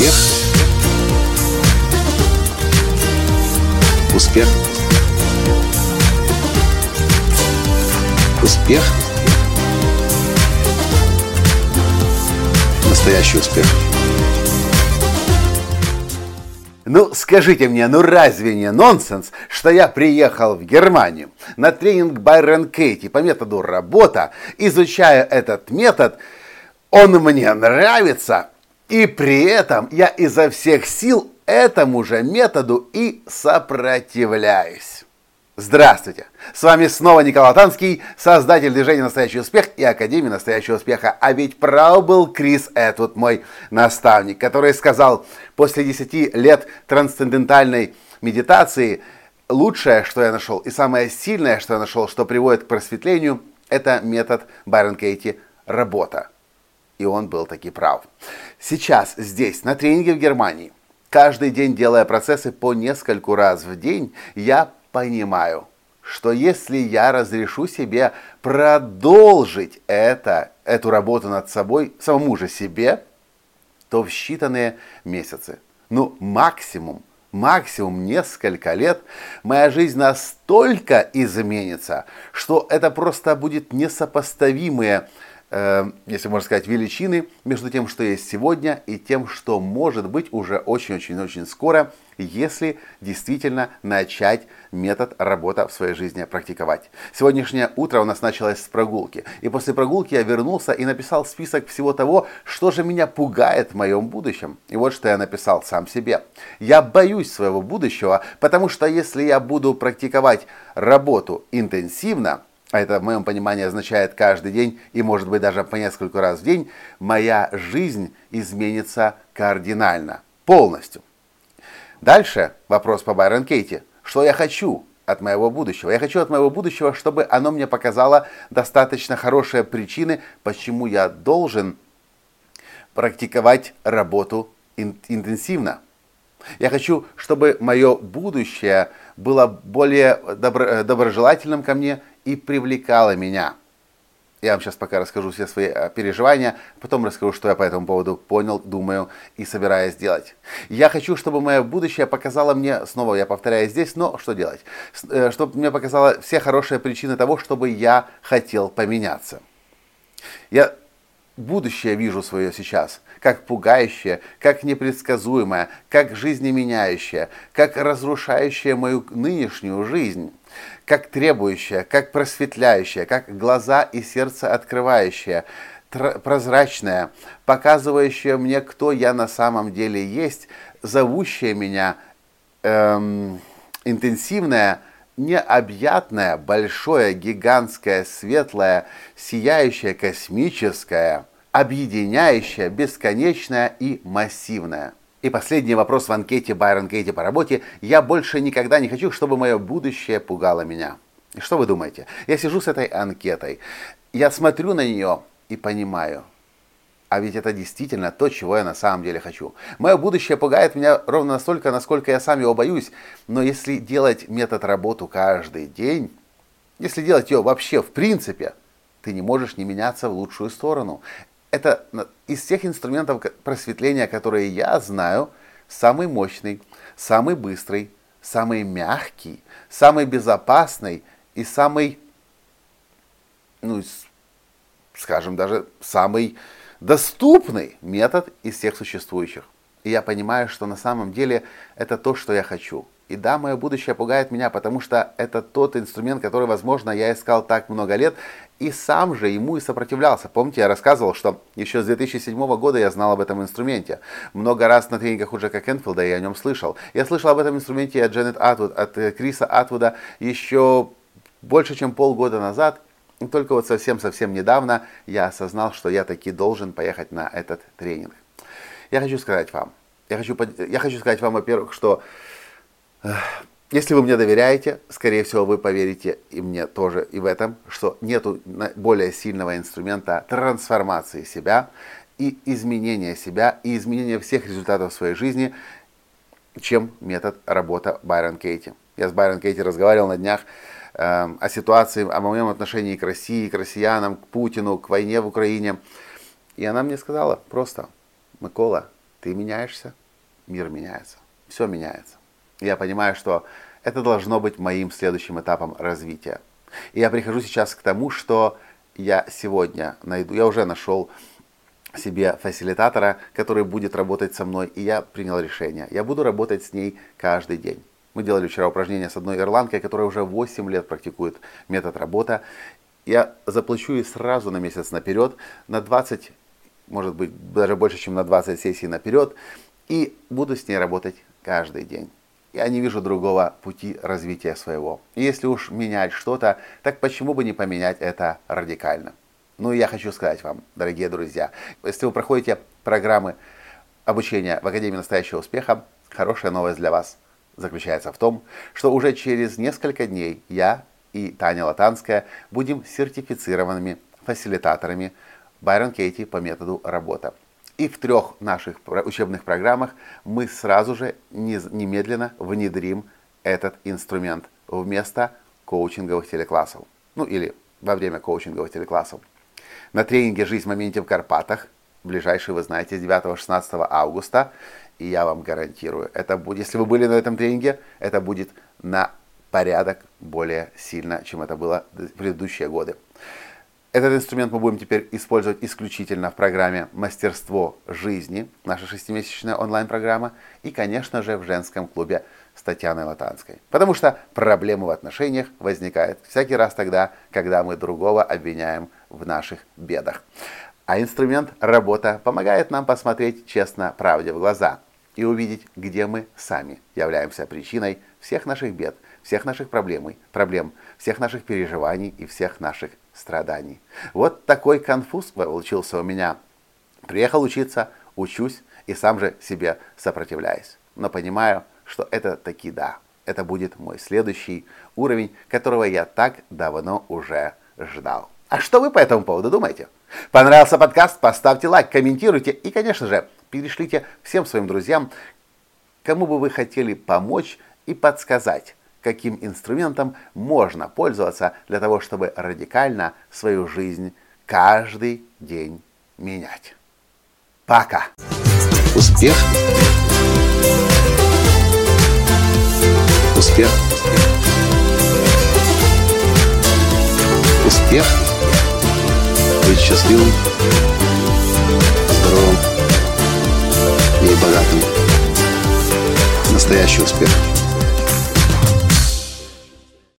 Успех. Успех. Успех. Настоящий успех. Ну, скажите мне, ну разве не нонсенс, что я приехал в Германию на тренинг Байрон Кейти по методу работа, изучая этот метод, он мне нравится, и при этом я изо всех сил этому же методу и сопротивляюсь. Здравствуйте! С вами снова Николай Танский, создатель движения «Настоящий успех» и Академии «Настоящего успеха». А ведь прав был Крис Этвуд, мой наставник, который сказал, после 10 лет трансцендентальной медитации, лучшее, что я нашел, и самое сильное, что я нашел, что приводит к просветлению, это метод Байрон Кейти «Работа». И он был таки прав. Сейчас, здесь, на тренинге в Германии, каждый день делая процессы по нескольку раз в день, я понимаю, что если я разрешу себе продолжить это, эту работу над собой, самому же себе, то в считанные месяцы, ну максимум, максимум несколько лет, моя жизнь настолько изменится, что это просто будет несопоставимые Э, если можно сказать, величины между тем, что есть сегодня, и тем, что может быть уже очень-очень-очень скоро, если действительно начать метод работа в своей жизни практиковать. Сегодняшнее утро у нас началось с прогулки. И после прогулки я вернулся и написал список всего того, что же меня пугает в моем будущем. И вот что я написал сам себе. Я боюсь своего будущего, потому что если я буду практиковать работу интенсивно, а это в моем понимании означает каждый день и может быть даже по несколько раз в день, моя жизнь изменится кардинально, полностью. Дальше вопрос по Байрон Кейти. Что я хочу от моего будущего? Я хочу от моего будущего, чтобы оно мне показало достаточно хорошие причины, почему я должен практиковать работу интенсивно. Я хочу, чтобы мое будущее было более добро, доброжелательным ко мне и привлекало меня. Я вам сейчас пока расскажу все свои э, переживания, потом расскажу, что я по этому поводу понял, думаю и собираюсь делать. Я хочу, чтобы мое будущее показало мне, снова я повторяю здесь, но что делать? Э, чтобы мне показало все хорошие причины того, чтобы я хотел поменяться. Я будущее вижу свое сейчас, как пугающее, как непредсказуемое, как жизнеменяющее, как разрушающее мою нынешнюю жизнь, как требующее, как просветляющее, как глаза и сердце открывающее, прозрачное, показывающее мне, кто я на самом деле есть, зовущее меня эм, интенсивное, необъятное, большое, гигантское, светлое, сияющее, космическое – объединяющая, бесконечная и массивная. И последний вопрос в анкете Байрон Кейти по работе. Я больше никогда не хочу, чтобы мое будущее пугало меня. И что вы думаете? Я сижу с этой анкетой, я смотрю на нее и понимаю, а ведь это действительно то, чего я на самом деле хочу. Мое будущее пугает меня ровно настолько, насколько я сам его боюсь. Но если делать метод работу каждый день, если делать ее вообще в принципе, ты не можешь не меняться в лучшую сторону это из всех инструментов просветления, которые я знаю, самый мощный, самый быстрый, самый мягкий, самый безопасный и самый, ну, скажем, даже самый доступный метод из всех существующих. И я понимаю, что на самом деле это то, что я хочу. И да, мое будущее пугает меня, потому что это тот инструмент, который, возможно, я искал так много лет, и сам же ему и сопротивлялся. Помните, я рассказывал, что еще с 2007 года я знал об этом инструменте. Много раз на тренингах у Джека Кенфилда я о нем слышал. Я слышал об этом инструменте от Дженнет Атвуд, от э, Криса Атвуда еще больше, чем полгода назад. И только вот совсем-совсем недавно я осознал, что я таки должен поехать на этот тренинг. Я хочу сказать вам, я хочу, я хочу сказать вам, во-первых, что если вы мне доверяете, скорее всего, вы поверите и мне тоже и в этом, что нет более сильного инструмента трансформации себя и изменения себя, и изменения всех результатов своей жизни, чем метод работа Байрон Кейти. Я с Байрон Кейти разговаривал на днях э, о ситуации, о моем отношении к России, к россиянам, к Путину, к войне в Украине. И она мне сказала просто, Микола, ты меняешься, мир меняется, все меняется. Я понимаю, что это должно быть моим следующим этапом развития. И я прихожу сейчас к тому, что я сегодня найду, я уже нашел себе фасилитатора, который будет работать со мной, и я принял решение. Я буду работать с ней каждый день. Мы делали вчера упражнение с одной ирландкой, которая уже 8 лет практикует метод работа. Я заплачу ей сразу на месяц наперед, на 20, может быть, даже больше, чем на 20 сессий наперед, и буду с ней работать каждый день я не вижу другого пути развития своего. И если уж менять что-то, так почему бы не поменять это радикально? Ну и я хочу сказать вам, дорогие друзья, если вы проходите программы обучения в Академии настоящего успеха, хорошая новость для вас заключается в том, что уже через несколько дней я и Таня Латанская будем сертифицированными фасилитаторами Байрон Кейти по методу работа. И в трех наших учебных программах мы сразу же немедленно внедрим этот инструмент вместо коучинговых телеклассов. Ну или во время коучинговых телеклассов. На тренинге «Жизнь в моменте в Карпатах», ближайший, вы знаете, 9-16 августа, и я вам гарантирую, это будет, если вы были на этом тренинге, это будет на порядок более сильно, чем это было в предыдущие годы. Этот инструмент мы будем теперь использовать исключительно в программе «Мастерство жизни», наша шестимесячная онлайн-программа, и, конечно же, в женском клубе с Татьяной Латанской. Потому что проблемы в отношениях возникают всякий раз тогда, когда мы другого обвиняем в наших бедах. А инструмент «Работа» помогает нам посмотреть честно правде в глаза и увидеть, где мы сами являемся причиной всех наших бед, всех наших проблем, проблем, всех наших переживаний и всех наших страданий. Вот такой конфуз получился у меня. Приехал учиться, учусь и сам же себе сопротивляюсь. Но понимаю, что это таки да. Это будет мой следующий уровень, которого я так давно уже ждал. А что вы по этому поводу думаете? Понравился подкаст? Поставьте лайк, комментируйте и, конечно же, перешлите всем своим друзьям, кому бы вы хотели помочь и подсказать каким инструментом можно пользоваться для того, чтобы радикально свою жизнь каждый день менять. Пока! Успех! Успех! Успех! Быть счастливым, здоровым и богатым. Настоящий успех!